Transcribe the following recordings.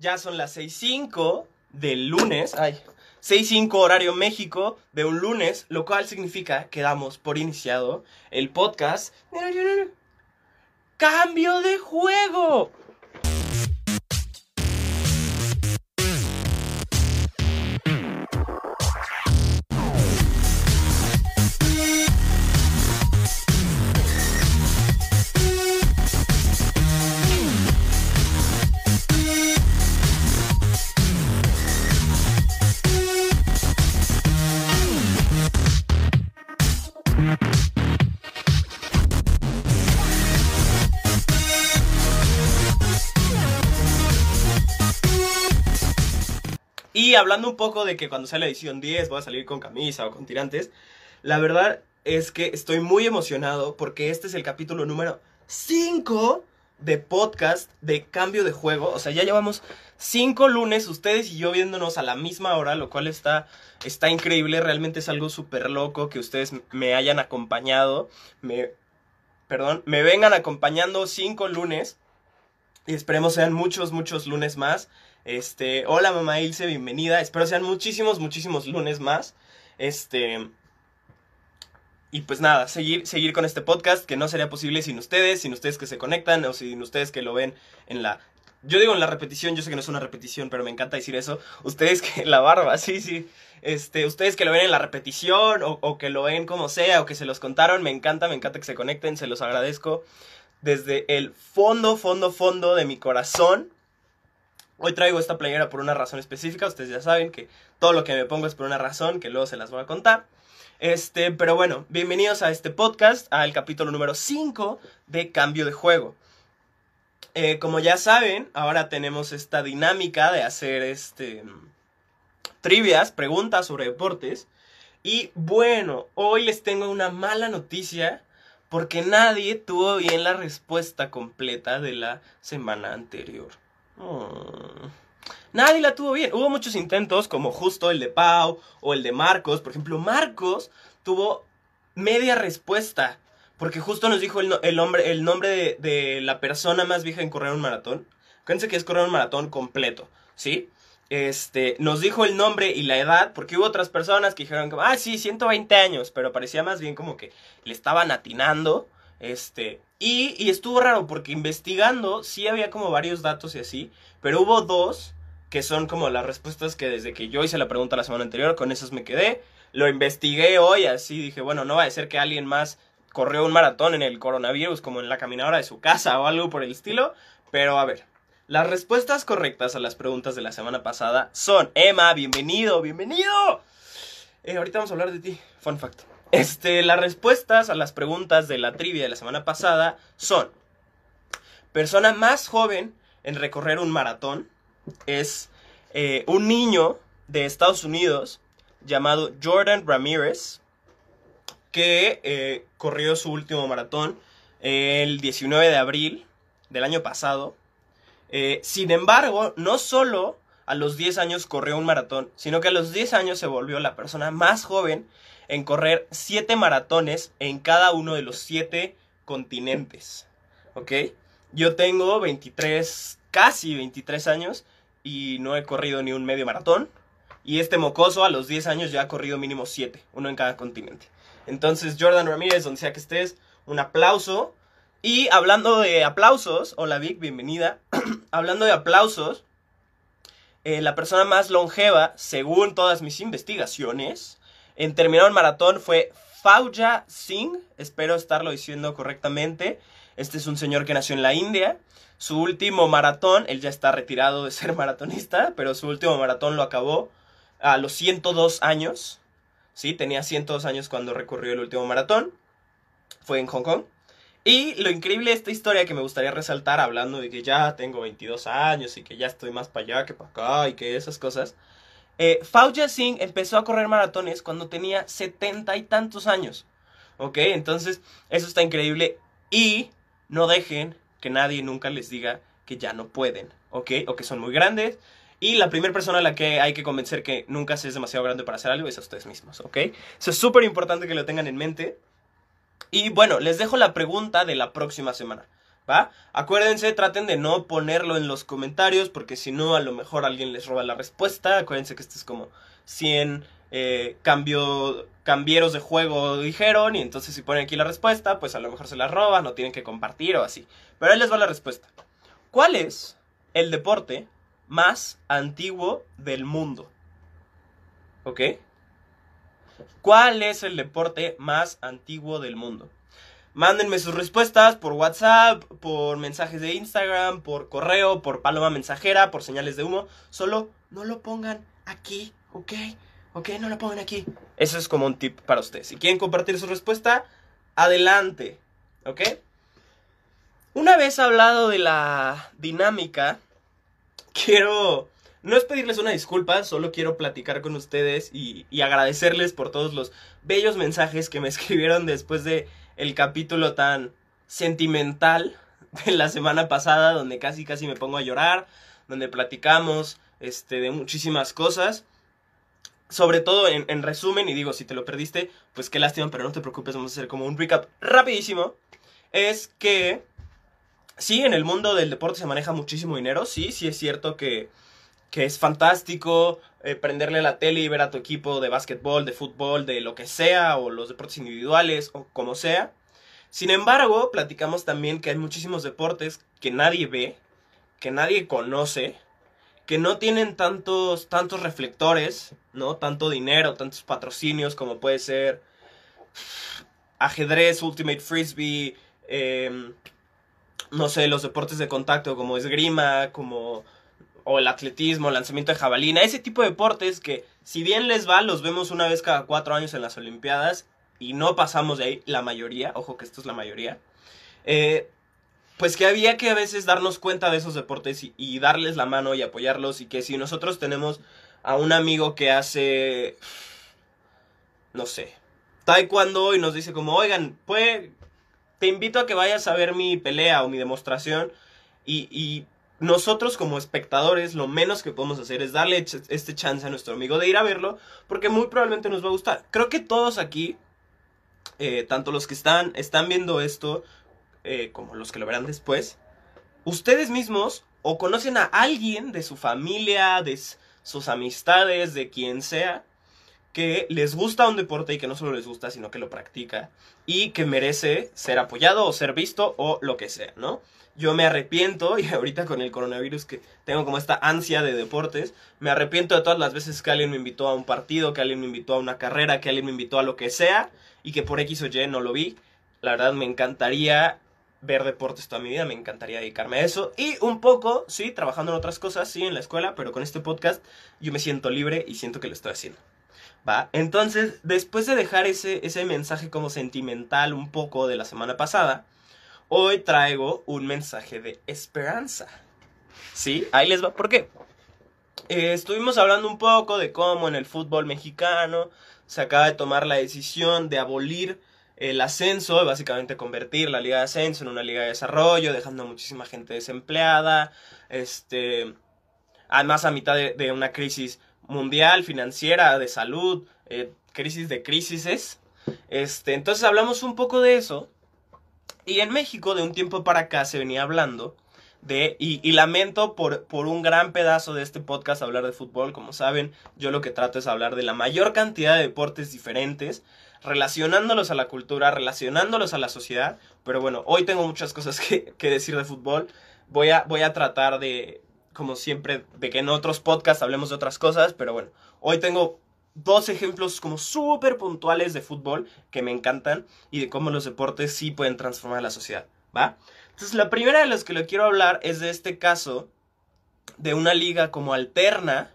Ya son las 6.05 del lunes. Ay. 6.05 horario México de un lunes, lo cual significa que damos por iniciado el podcast. Cambio de juego. Hablando un poco de que cuando sale la edición 10 voy a salir con camisa o con tirantes, la verdad es que estoy muy emocionado porque este es el capítulo número 5 de podcast de cambio de juego. O sea, ya llevamos 5 lunes ustedes y yo viéndonos a la misma hora, lo cual está, está increíble. Realmente es algo súper loco que ustedes me hayan acompañado. Me, perdón, me vengan acompañando 5 lunes. Y esperemos sean muchos, muchos lunes más. Este, hola mamá Ilse, bienvenida. Espero sean muchísimos, muchísimos lunes más. Este, y pues nada, seguir, seguir con este podcast que no sería posible sin ustedes, sin ustedes que se conectan o sin ustedes que lo ven en la... Yo digo en la repetición, yo sé que no es una repetición, pero me encanta decir eso. Ustedes que la barba, sí, sí. Este, ustedes que lo ven en la repetición o, o que lo ven como sea o que se los contaron, me encanta, me encanta que se conecten, se los agradezco desde el fondo, fondo, fondo de mi corazón. Hoy traigo esta playera por una razón específica. Ustedes ya saben que todo lo que me pongo es por una razón que luego se las voy a contar. Este, pero bueno, bienvenidos a este podcast, al capítulo número 5 de Cambio de Juego. Eh, como ya saben, ahora tenemos esta dinámica de hacer este trivias, preguntas sobre deportes. Y bueno, hoy les tengo una mala noticia porque nadie tuvo bien la respuesta completa de la semana anterior. Oh. Nadie la tuvo bien. Hubo muchos intentos, como justo el de Pau o el de Marcos. Por ejemplo, Marcos tuvo media respuesta. Porque justo nos dijo el, el nombre, el nombre de, la persona más vieja en correr un maratón. Acuérdense que es correr un maratón completo, ¿sí? Este, nos dijo el nombre y la edad, porque hubo otras personas que dijeron ah, sí, 120 años, pero parecía más bien como que le estaban atinando. Este, y, estuvo raro porque investigando sí había como varios datos y así, pero hubo dos que son como las respuestas que desde que yo hice la pregunta la semana anterior, con esas me quedé. Lo investigué hoy, así dije, bueno, no va a ser que alguien más corrió un maratón en el coronavirus como en la caminadora de su casa o algo por el estilo, pero a ver. Las respuestas correctas a las preguntas de la semana pasada son, Emma, bienvenido, bienvenido. Eh, ahorita vamos a hablar de ti, fun fact. Este, las respuestas a las preguntas de la trivia de la semana pasada son: persona más joven en recorrer un maratón es eh, un niño de Estados Unidos llamado Jordan Ramírez que eh, corrió su último maratón el 19 de abril del año pasado. Eh, sin embargo, no solo a los 10 años corrió un maratón, sino que a los 10 años se volvió la persona más joven en correr 7 maratones en cada uno de los 7 continentes. ¿Ok? Yo tengo 23, casi 23 años y no he corrido ni un medio maratón. Y este mocoso a los 10 años ya ha corrido mínimo 7, uno en cada continente. Entonces, Jordan Ramírez, donde sea que estés, un aplauso. Y hablando de aplausos, hola Vic, bienvenida. hablando de aplausos, eh, la persona más longeva, según todas mis investigaciones, en terminar el maratón fue Fauja Singh, espero estarlo diciendo correctamente. Este es un señor que nació en la India. Su último maratón, él ya está retirado de ser maratonista, pero su último maratón lo acabó a los 102 años. Sí, tenía 102 años cuando recorrió el último maratón. Fue en Hong Kong. Y lo increíble de esta historia que me gustaría resaltar, hablando de que ya tengo 22 años y que ya estoy más para allá que para acá y que esas cosas. Eh, Fauja Singh empezó a correr maratones cuando tenía 70 y tantos años. ¿Ok? Entonces, eso está increíble. Y no dejen que nadie nunca les diga que ya no pueden. ¿Ok? O que son muy grandes. Y la primera persona a la que hay que convencer que nunca se es demasiado grande para hacer algo es a ustedes mismos. ¿Ok? Eso es súper importante que lo tengan en mente. Y bueno, les dejo la pregunta de la próxima semana. Acuérdense, traten de no ponerlo en los comentarios porque si no a lo mejor alguien les roba la respuesta. Acuérdense que este es como 100 eh, cambio, cambieros de juego dijeron y entonces si ponen aquí la respuesta pues a lo mejor se la roban o tienen que compartir o así. Pero ahí les va la respuesta. ¿Cuál es el deporte más antiguo del mundo? ¿Ok? ¿Cuál es el deporte más antiguo del mundo? Mándenme sus respuestas por WhatsApp, por mensajes de Instagram, por correo, por paloma mensajera, por señales de humo. Solo no lo pongan aquí, ¿ok? ¿Ok? No lo pongan aquí. Eso es como un tip para ustedes. Si quieren compartir su respuesta, adelante, ¿ok? Una vez hablado de la dinámica, quiero no es pedirles una disculpa, solo quiero platicar con ustedes y, agradecerles por todos los bellos mensajes que me escribieron después de el capítulo tan sentimental de la semana pasada, donde casi casi me pongo a llorar, donde platicamos este, de muchísimas cosas. Sobre todo en, en resumen, y digo, si te lo perdiste, pues qué lástima, pero no te preocupes, vamos a hacer como un recap rapidísimo. Es que, sí, en el mundo del deporte se maneja muchísimo dinero, sí, sí es cierto que que es fantástico eh, prenderle la tele y ver a tu equipo de básquetbol, de fútbol, de lo que sea, o los deportes individuales, o como sea. Sin embargo, platicamos también que hay muchísimos deportes que nadie ve, que nadie conoce, que no tienen tantos, tantos reflectores, ¿no? Tanto dinero, tantos patrocinios como puede ser ajedrez, ultimate frisbee, em, no sé, los deportes de contacto como esgrima, como o el atletismo, lanzamiento de jabalina, ese tipo de deportes que si bien les va, los vemos una vez cada cuatro años en las Olimpiadas y no pasamos de ahí, la mayoría, ojo que esto es la mayoría, eh, pues que había que a veces darnos cuenta de esos deportes y, darles la mano y apoyarlos y que si nosotros tenemos a un amigo que hace, no sé, taekwondo y nos dice como, oigan, pues te invito a que vayas a ver mi pelea o mi demostración y nosotros como espectadores lo menos que podemos hacer es darle este chance a nuestro amigo de ir a verlo porque muy probablemente nos va a gustar. Creo que todos aquí, eh, tanto los que están, están viendo esto eh, como los que lo verán después, ustedes mismos o conocen a alguien de su familia, de sus amistades, de quien sea, que les gusta un deporte y que no solo les gusta, sino que lo practica y que merece ser apoyado o ser visto o lo que sea, ¿no? yo me arrepiento, y ahorita con el coronavirus que tengo como esta ansia de deportes, me arrepiento de todas las veces que alguien me invitó a un partido, que alguien me invitó a una carrera, que alguien me invitó a lo que sea, y que por X o Y no lo vi. La verdad me encantaría ver deportes toda mi vida, me encantaría dedicarme a eso. Y un poco, sí, trabajando en otras cosas, sí, en la escuela, pero con este podcast yo me siento libre y siento que lo estoy haciendo. ¿Va? Entonces, después de dejar ese, ese mensaje como sentimental un poco de la semana pasada, Hoy traigo un mensaje de esperanza. ¿Sí? Ahí les va. ¿Por qué? Eh, estuvimos hablando un poco de cómo en el fútbol mexicano se acaba de tomar la decisión de abolir el ascenso, básicamente convertir la liga de ascenso en una liga de desarrollo, dejando a muchísima gente desempleada, este, además a mitad de, una crisis mundial, financiera, de salud, eh, crisis de crisis. Este, entonces hablamos un poco de eso. Y en México, de un tiempo para acá, se venía hablando de, y, lamento por, por, un gran pedazo de este podcast hablar de fútbol, como saben, yo lo que trato es hablar de la mayor cantidad de deportes diferentes, relacionándolos a la cultura, relacionándolos a la sociedad, pero bueno, hoy tengo muchas cosas que, que decir de fútbol, voy a, voy a tratar de, como siempre, de que en otros podcasts hablemos de otras cosas, pero bueno, hoy tengo dos ejemplos como súper puntuales de fútbol que me encantan y de cómo los deportes sí pueden transformar la sociedad, ¿va? Entonces la primera de las que le quiero hablar es de este caso de una liga como alterna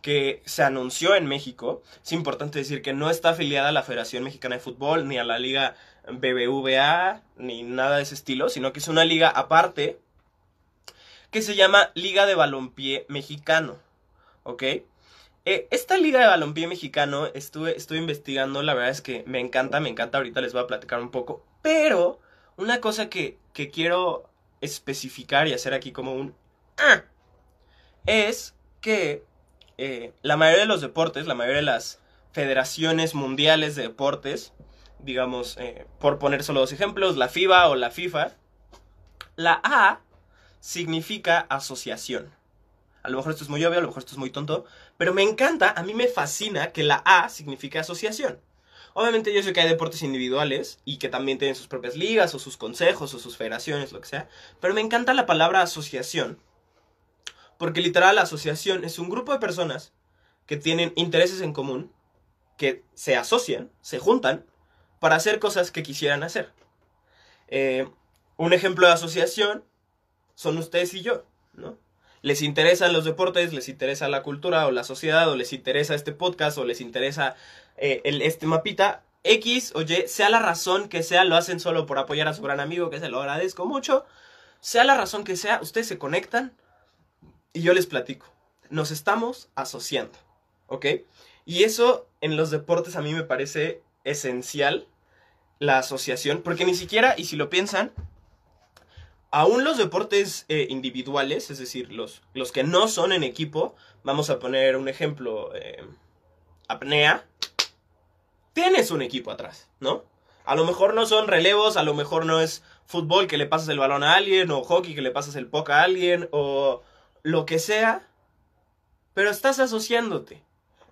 que se anunció en México. Es importante decir que no está afiliada a la Federación Mexicana de Fútbol, ni a la Liga BBVA, ni nada de ese estilo, sino que es una liga aparte que se llama Liga de Balompié Mexicano. ¿Ok? Eh, esta liga de balompié mexicano estuve, estuve investigando, la verdad es que me encanta, me encanta, ahorita les voy a platicar un poco, pero una cosa que, que quiero especificar y hacer aquí como un... Ah, es que eh, la mayoría de los deportes, la mayoría de las federaciones mundiales de deportes, digamos, eh, por poner solo dos ejemplos, la FIBA o la FIFA, La A significa asociación. A lo mejor esto es muy obvio, a lo mejor esto es muy tonto, pero me encanta, a mí me fascina que la A signifique asociación. Obviamente yo sé que hay deportes individuales y que también tienen sus propias ligas o sus consejos o sus federaciones, lo que sea, pero me encanta la palabra asociación, porque literal la asociación es un grupo de personas que tienen intereses en común, que se asocian, se juntan, para hacer cosas que quisieran hacer. Eh, un ejemplo de asociación son ustedes y yo, ¿no? les interesan los deportes, les interesa la cultura o la sociedad, o les interesa este podcast, o les interesa eh, el, este mapita, X o Y, sea la razón que sea, lo hacen solo por apoyar a su gran amigo, que se lo agradezco mucho, sea la razón que sea, ustedes se conectan y yo les platico. Nos estamos asociando, ¿ok? Y eso en los deportes a mí me parece esencial, la asociación, porque ni siquiera, y si lo piensan, aún los deportes eh, individuales, es decir, los, los que no son en equipo, vamos a poner un ejemplo, eh, apnea, tienes un equipo atrás, ¿no? A lo mejor no son relevos, a lo mejor no es fútbol que le pasas el balón a alguien, o hockey que le pasas el puck a alguien, o lo que sea, pero estás asociándote.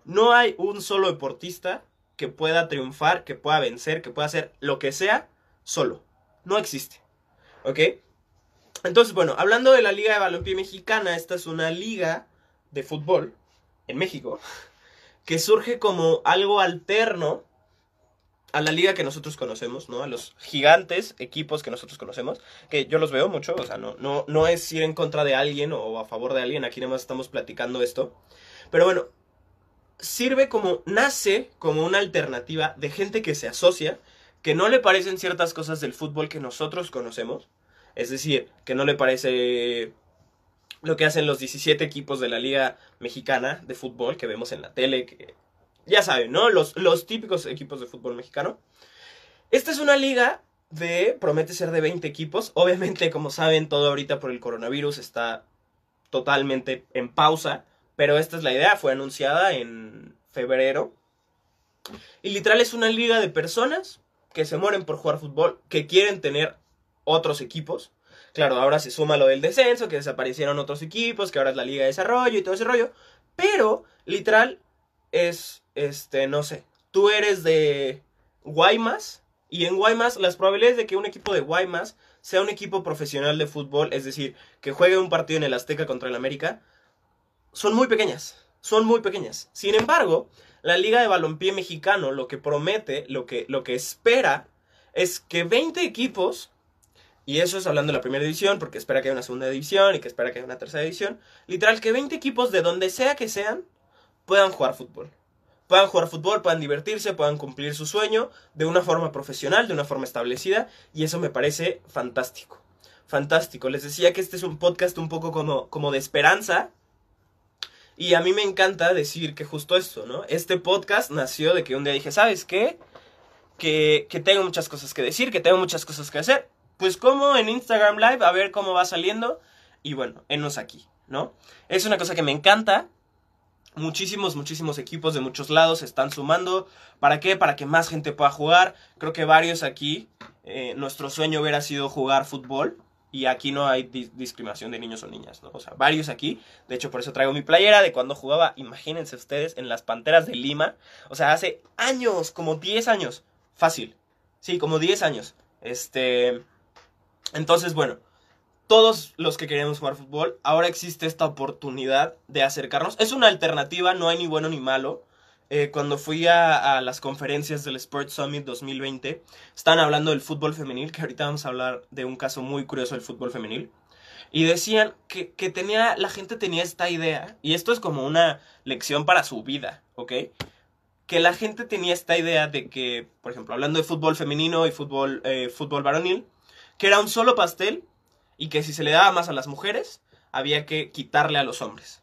No hay un solo deportista que pueda triunfar, que pueda vencer, que pueda hacer lo que sea solo. No existe. ¿Ok? Entonces, bueno, hablando de la Liga de Balompié Mexicana, esta es una liga de fútbol en México que surge como algo alterno a la liga que nosotros conocemos, ¿no? A los gigantes equipos que nosotros conocemos, que yo los veo mucho, o sea, no, no, no es ir en contra de alguien o a favor de alguien, aquí nada más estamos platicando esto. Pero bueno, sirve como, nace como una alternativa de gente que se asocia, que no le parecen ciertas cosas del fútbol que nosotros conocemos, es decir, que no le parece lo que hacen los 17 equipos de la Liga Mexicana de fútbol que vemos en la tele, ya saben, ¿no? Los, los típicos equipos de fútbol mexicano. Esta es una liga de, promete ser de 20 equipos. Obviamente, como saben, todo ahorita por el coronavirus está totalmente en pausa, pero esta es la idea, fue anunciada en febrero. Y literal es una liga de personas que se mueren por jugar fútbol, que quieren tener otros equipos. Claro, ahora se suma lo del descenso, que desaparecieron otros equipos, que ahora es la Liga de Desarrollo y todo ese rollo. Pero, literal, es, este, no sé, tú eres de Guaymas y en Guaymas las probabilidades de que un equipo de Guaymas sea un equipo profesional de fútbol, es decir, que juegue un partido en el Azteca contra el América, son muy pequeñas, son muy pequeñas. Sin embargo, la Liga de Balompié Mexicano lo que promete, lo que, lo que espera, es que 20 equipos y eso es hablando de la primera división, porque espera que haya una segunda división y que espera que haya una tercera división. Literal, que 20 equipos de donde sea que sean puedan jugar fútbol. Puedan jugar fútbol, puedan divertirse, puedan cumplir su sueño de una forma profesional, de una forma establecida. Y eso me parece fantástico. Fantástico. Les decía que este es un podcast un poco como, como de esperanza. Y a mí me encanta decir que justo esto, ¿no? Este podcast nació de que un día dije, ¿sabes qué? Que, que tengo muchas cosas que decir, que tengo muchas cosas que hacer pues como en Instagram Live, a ver cómo va saliendo. Y bueno, enos aquí, ¿no? Es una cosa que me encanta. Muchísimos, muchísimos equipos de muchos lados se están sumando. ¿Para qué? Para que más gente pueda jugar. Creo que varios aquí, eh, nuestro sueño hubiera sido jugar fútbol. Y aquí no hay discriminación de niños o niñas, ¿no? O sea, varios aquí. De hecho, por eso traigo mi playera de cuando jugaba, imagínense ustedes, en las Panteras de Lima. O sea, hace años, como 10 años. Fácil. Sí, como 10 años. Este... Entonces, bueno, todos los que queremos jugar fútbol, ahora existe esta oportunidad de acercarnos. Es una alternativa, no hay ni bueno ni malo. Eh, cuando fui a, las conferencias del Sports Summit 2020, estaban hablando del fútbol femenil, que ahorita vamos a hablar de un caso muy curioso del fútbol femenil. Y decían que, que tenía, la gente tenía esta idea, y esto es como una lección para su vida, ¿ok? Que la gente tenía esta idea de que, por ejemplo, hablando de fútbol femenino y fútbol, eh, fútbol varonil, que era un solo pastel y que si se le daba más a las mujeres, había que quitarle a los hombres.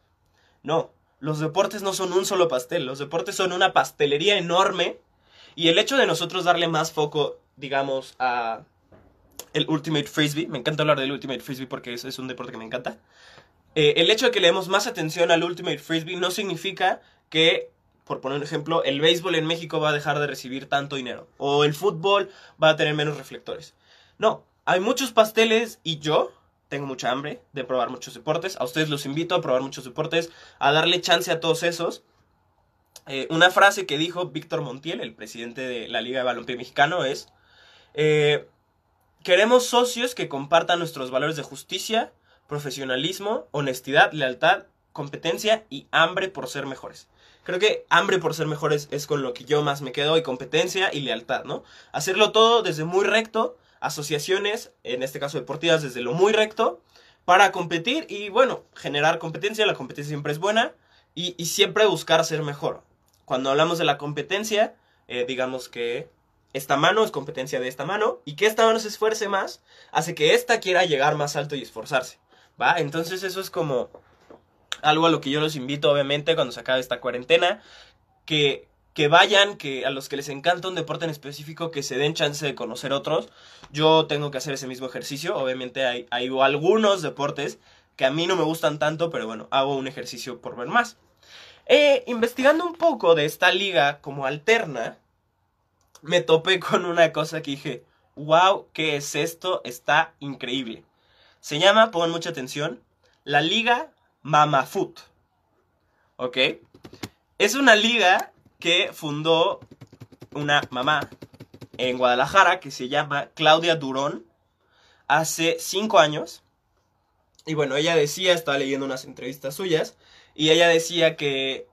No, los deportes no son un solo pastel, los deportes son una pastelería enorme y el hecho de nosotros darle más foco, digamos, a el Ultimate Frisbee, me encanta hablar del Ultimate Frisbee porque es, un deporte que me encanta, eh, el hecho de que le demos más atención al Ultimate Frisbee no significa que, por poner un ejemplo, el béisbol en México va a dejar de recibir tanto dinero o el fútbol va a tener menos reflectores. No, hay muchos pasteles y yo tengo mucha hambre de probar muchos deportes. A ustedes los invito a probar muchos deportes, a darle chance a todos esos. Eh, una frase que dijo Víctor Montiel, el presidente de la Liga de Balompié Mexicano, es, eh, queremos socios que compartan nuestros valores de justicia, profesionalismo, honestidad, lealtad, competencia y hambre por ser mejores. Creo que hambre por ser mejores es con lo que yo más me quedo y competencia y lealtad, ¿no? Hacerlo todo desde muy recto, asociaciones, en este caso deportivas, desde lo muy recto, para competir y bueno, generar competencia, la competencia siempre es buena y, siempre buscar ser mejor. Cuando hablamos de la competencia, eh, digamos que esta mano es competencia de esta mano y que esta mano se esfuerce más hace que esta quiera llegar más alto y esforzarse, ¿va? Entonces eso es como algo a lo que yo los invito obviamente cuando se acabe esta cuarentena, que, que vayan, que a los que les encanta un deporte en específico, que se den chance de conocer otros. Yo tengo que hacer ese mismo ejercicio. Obviamente hay, hay algunos deportes que a mí no me gustan tanto, pero bueno, hago un ejercicio por ver más. Eh, investigando un poco de esta liga como alterna, me topé con una cosa que dije, wow, ¿qué es esto? Está increíble. Se llama, pongan mucha atención, la Liga Mama Foot. ¿Ok? Es una liga que fundó una mamá en Guadalajara que se llama Claudia Durón hace cinco años. Y bueno, ella decía, estaba leyendo unas entrevistas suyas, y ella decía que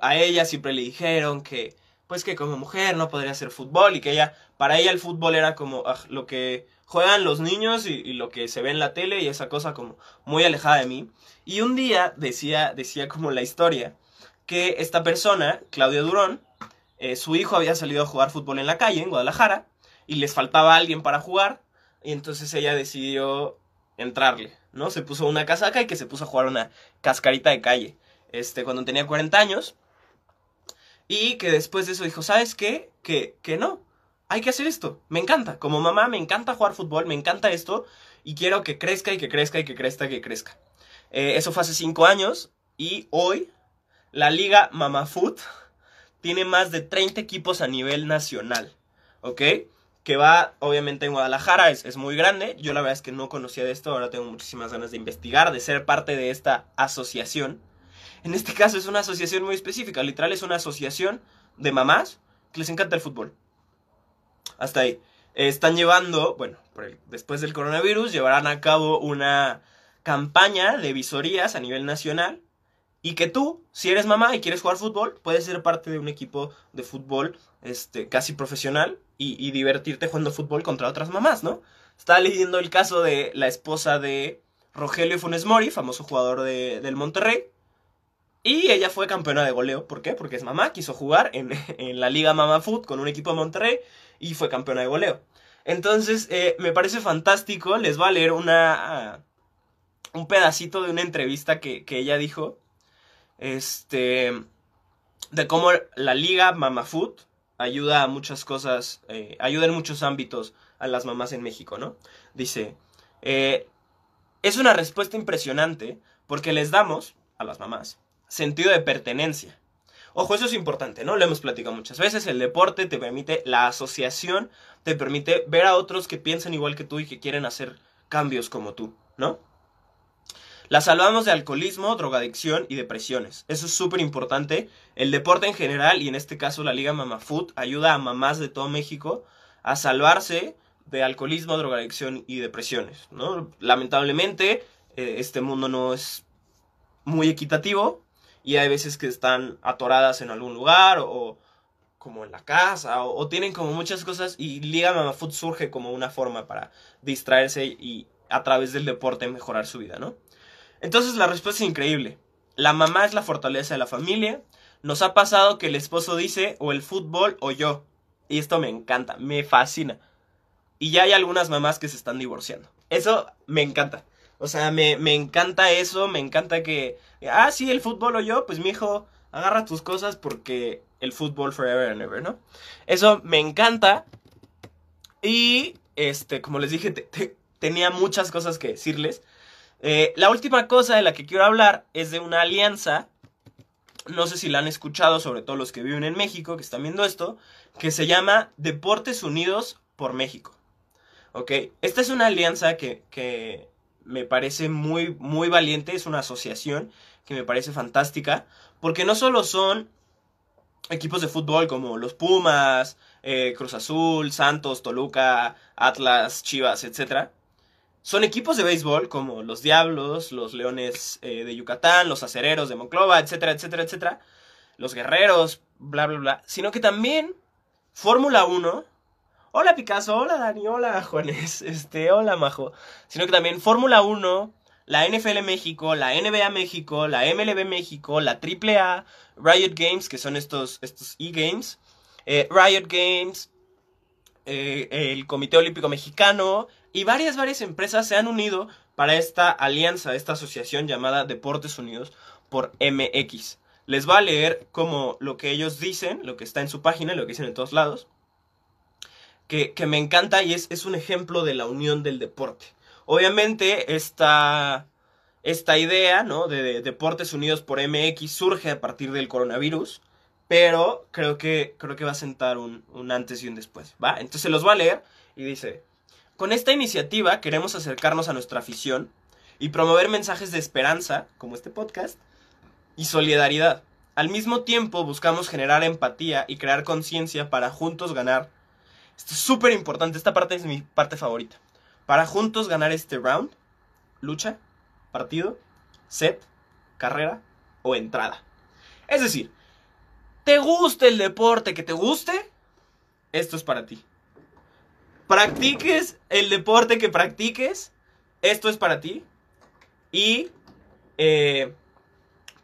a ella siempre le dijeron que, pues que como mujer no podría hacer fútbol y que ella, para ella el fútbol era como ah, lo que juegan los niños y, y, lo que se ve en la tele y esa cosa como muy alejada de mí. Y un día decía, decía como la historia que esta persona, Claudia Durón, eh, su hijo había salido a jugar fútbol en la calle, en Guadalajara, y les faltaba alguien para jugar, y entonces ella decidió entrarle, ¿no? Se puso una casaca y que se puso a jugar una cascarita de calle, este, cuando tenía 40 años, y que después de eso dijo, ¿sabes qué? Que, que no, hay que hacer esto, me encanta, como mamá me encanta jugar fútbol, me encanta esto, y quiero que crezca y que crezca y que crezca y que crezca. Eh, eso fue hace 5 años, y hoy la Liga Mama Foot tiene más de 30 equipos a nivel nacional, ¿ok? Que va, obviamente, en Guadalajara, es, muy grande. Yo la verdad es que no conocía de esto, ahora tengo muchísimas ganas de investigar, de ser parte de esta asociación. En este caso es una asociación muy específica, literal es una asociación de mamás que les encanta el fútbol. Hasta ahí. están llevando, bueno, después del coronavirus, llevarán a cabo una campaña de visorías a nivel nacional y que tú, si eres mamá y quieres jugar fútbol, puedes ser parte de un equipo de fútbol este, casi profesional y, divertirte jugando fútbol contra otras mamás, ¿no? Estaba leyendo el caso de la esposa de Rogelio Funes Mori, famoso jugador de, del Monterrey. Y ella fue campeona de goleo. ¿Por qué? Porque es mamá, quiso jugar en, en la Liga Mama Foot con un equipo de Monterrey y fue campeona de goleo. Entonces, eh, me parece fantástico. Les va a leer una, un pedacito de una entrevista que, que ella dijo este, de cómo la liga Mama Food ayuda a muchas cosas, eh, ayuda en muchos ámbitos a las mamás en México, ¿no? Dice, eh, es una respuesta impresionante porque les damos a las mamás sentido de pertenencia. Ojo, eso es importante, ¿no? Lo hemos platicado muchas veces. El deporte te permite, la asociación te permite ver a otros que piensan igual que tú y que quieren hacer cambios como tú, ¿no? La salvamos de alcoholismo, drogadicción y depresiones. Eso es súper importante. El deporte en general, y en este caso la Liga Mama Food, ayuda a mamás de todo México a salvarse de alcoholismo, drogadicción y depresiones. ¿no? Lamentablemente, eh, este mundo no es muy equitativo y hay veces que están atoradas en algún lugar o, como en la casa o, tienen como muchas cosas y Liga Mama Food surge como una forma para distraerse y a través del deporte mejorar su vida, ¿no? Entonces la respuesta es increíble. La mamá es la fortaleza de la familia. Nos ha pasado que el esposo dice o el fútbol o yo. Y esto me encanta, me fascina. Y ya hay algunas mamás que se están divorciando. Eso me encanta. O sea, me, me encanta eso, me encanta que... Ah, sí, el fútbol o yo, pues mi hijo, agarra tus cosas porque el fútbol forever and ever, ¿no? Eso me encanta. Y, este, como les dije, tenía muchas cosas que decirles. Eh, la última cosa de la que quiero hablar es de una alianza, no sé si la han escuchado, sobre todo los que viven en México, que están viendo esto, que se llama Deportes Unidos por México. ¿ok? Esta es una alianza que, que me parece muy, muy valiente, es una asociación que me parece fantástica, porque no solo son equipos de fútbol como los Pumas, eh, Cruz Azul, Santos, Toluca, Atlas, Chivas, etc. Son equipos de béisbol como los Diablos, los Leones eh, de Yucatán, los Acereros de Monclova, etcétera, etcétera, etcétera. Los Guerreros, bla, bla, bla. Sino que también Fórmula 1. Hola Picasso, hola Dani, hola Juanes, este, hola Majo. Sino que también Fórmula 1, la NFL México, la NBA México, la MLB México, la AAA, Riot Games, que son estos, estos e-games, eh, Riot Games, eh, el Comité Olímpico Mexicano y varias, varias empresas se han unido para esta alianza, esta asociación llamada Deportes Unidos por MX. Les va a leer como lo que ellos dicen, lo que está en su página, lo que dicen en todos lados, que, que me encanta y es, es un ejemplo de la unión del deporte. Obviamente esta, esta idea ¿no? de, Deportes Unidos por MX surge a partir del coronavirus, pero creo que, creo que va a sentar un, un antes y un después. ¿va? Entonces los voy a leer y dice, con esta iniciativa queremos acercarnos a nuestra afición y promover mensajes de esperanza, como este podcast, y solidaridad. Al mismo tiempo buscamos generar empatía y crear conciencia para juntos ganar. Esto es súper importante, esta parte es mi parte favorita para juntos ganar este round, lucha, partido, set, carrera o entrada. Es decir, ¿te gusta el deporte que te guste? Esto es para ti. Practiques el deporte que practiques, esto es para ti. Y, eh,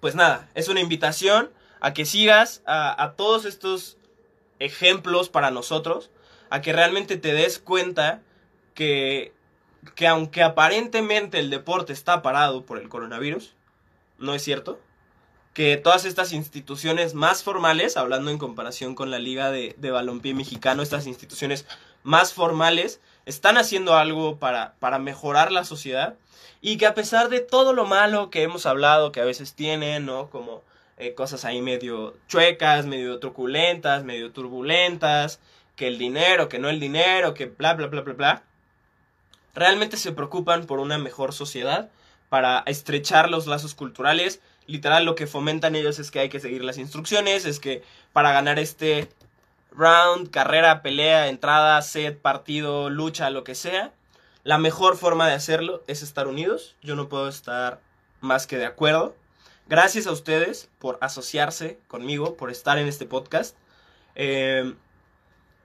pues nada, es una invitación a que sigas a, todos estos ejemplos para nosotros, a que realmente te des cuenta que, que aunque aparentemente el deporte está parado por el coronavirus, no es cierto. Que todas estas instituciones más formales, hablando en comparación con la Liga de, de Balompié Mexicano, estas instituciones más formales, están haciendo algo para, para mejorar la sociedad y que a pesar de todo lo malo que hemos hablado, que a veces tienen, ¿no? Como eh, cosas ahí medio chuecas, medio truculentas, medio turbulentas, que el dinero, que no el dinero, que bla, bla, bla, bla, bla realmente se preocupan por una mejor sociedad, para estrechar los lazos culturales. Literal lo que fomentan ellos es que hay que seguir las instrucciones, es que para ganar este round, carrera, pelea, entrada, set, partido, lucha, lo que sea, la mejor forma de hacerlo es estar unidos. Yo no puedo estar más que de acuerdo. Gracias a ustedes por asociarse conmigo, por estar en este podcast. Eh,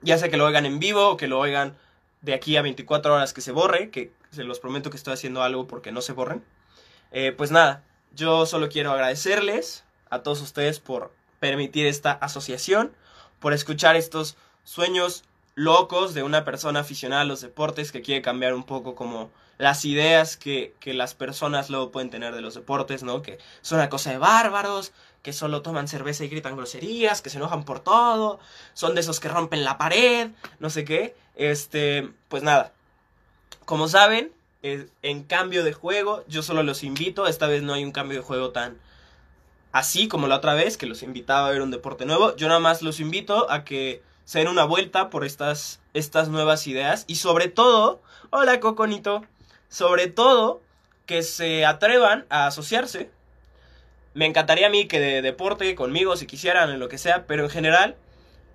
ya sea que lo oigan en vivo o que lo oigan de aquí a 24 horas que se borre, que se los prometo que estoy haciendo algo porque no se borren. Eh, pues nada, yo solo quiero agradecerles a todos ustedes por permitir esta asociación, por escuchar estos sueños locos de una persona aficionada a los deportes que quiere cambiar un poco como las ideas que, que las personas luego pueden tener de los deportes, ¿no? Que son una cosa de bárbaros, que solo toman cerveza y gritan groserías, que se enojan por todo, son de esos que rompen la pared, no sé qué. Este, pues nada. Como saben, en cambio de juego, yo solo los invito, esta vez no hay un cambio de juego tan así como la otra vez, que los invitaba a ver un deporte nuevo. Yo nada más los invito a que se den una vuelta por estas, estas nuevas ideas y sobre todo, hola Coconito, sobre todo que se atrevan a asociarse me encantaría a mí que de deporte conmigo, si quisieran, en lo que sea, pero en general,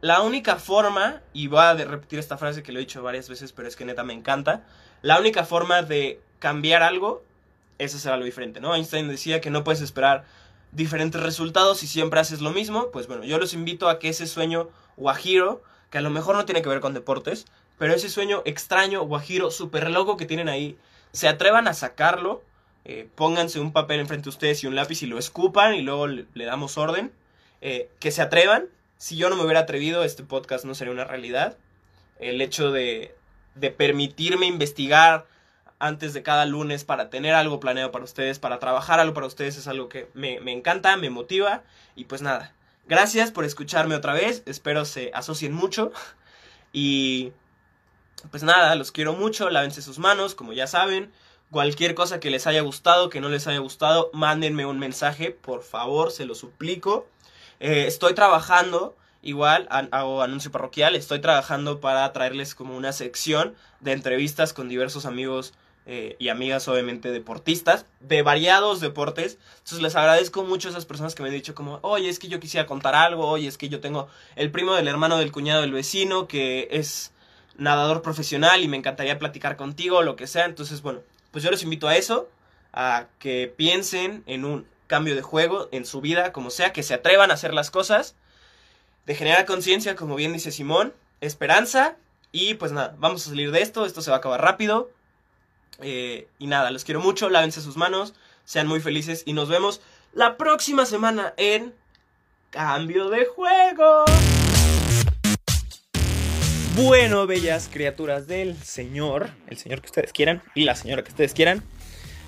la única forma, y voy a repetir esta frase que lo he dicho varias veces, pero es que neta me encanta, la única forma de cambiar algo es hacer algo diferente, ¿no? Einstein decía que no puedes esperar diferentes resultados si siempre haces lo mismo, pues bueno, yo los invito a que ese sueño guajiro, que a lo mejor no tiene que ver con deportes, pero ese sueño extraño, guajiro, súper loco que tienen ahí, se atrevan a sacarlo eh, pónganse un papel enfrente de ustedes y un lápiz y lo escupan y luego le, damos orden. Eh, que se atrevan. Si yo no me hubiera atrevido, este podcast no sería una realidad. El hecho de, de permitirme investigar antes de cada lunes para tener algo planeado para ustedes, para trabajar algo para ustedes, es algo que me, me encanta, me motiva. Y pues nada, gracias por escucharme otra vez. Espero se asocien mucho. Y pues nada, los quiero mucho. Lávense sus manos, como ya saben. Cualquier cosa que les haya gustado, que no les haya gustado, mándenme un mensaje, por favor, se lo suplico. Eh, estoy trabajando igual hago anuncio parroquial, estoy trabajando para traerles como una sección de entrevistas con diversos amigos eh, y amigas, obviamente, deportistas, de variados deportes. Entonces les agradezco mucho a esas personas que me han dicho como, oye, es que yo quisiera contar algo, oye, es que yo tengo el primo del hermano del cuñado del vecino que es nadador profesional y me encantaría platicar contigo, lo que sea. Entonces, bueno, pues yo les invito a eso, a que piensen en un cambio de juego en su vida, como sea, que se atrevan a hacer las cosas, de generar conciencia, como bien dice Simón, esperanza y pues nada, vamos a salir de esto, esto se va a acabar rápido. Eh, y nada, los quiero mucho, lávense sus manos, sean muy felices y nos vemos la próxima semana en Cambio de Juego. Bueno, bellas criaturas del Señor, el Señor que ustedes quieran y la señora que ustedes quieran.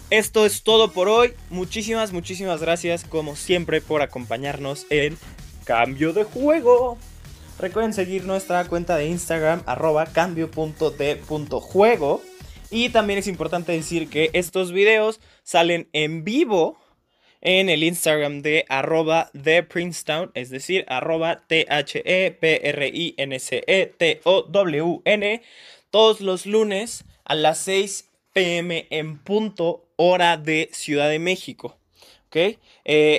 Esto es todo por hoy. Muchísimas, muchísimas gracias como siempre por acompañarnos en Cambio de Juego. Recuerden seguir nuestra cuenta de Instagram arroba. Y también es importante decir que estos videos salen en vivo en el Instagram de arroba es decir, arroba T-H-E-P-R-I-N-C-E-T-O-W-N, todos los lunes a las 6 pm en punto hora de Ciudad de México. ¿Ok? Eh,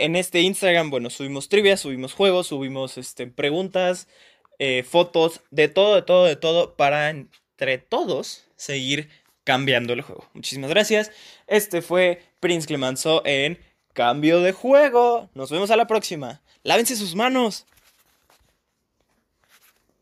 en este Instagram, bueno, subimos trivia, subimos juegos, subimos este, preguntas, eh, fotos, de todo, de todo, de todo, para entre todos seguir cambiando el juego. Muchísimas gracias. Este fue Prince Clemenceau en Cambio de Juego. Nos vemos a la próxima. Lávense sus manos.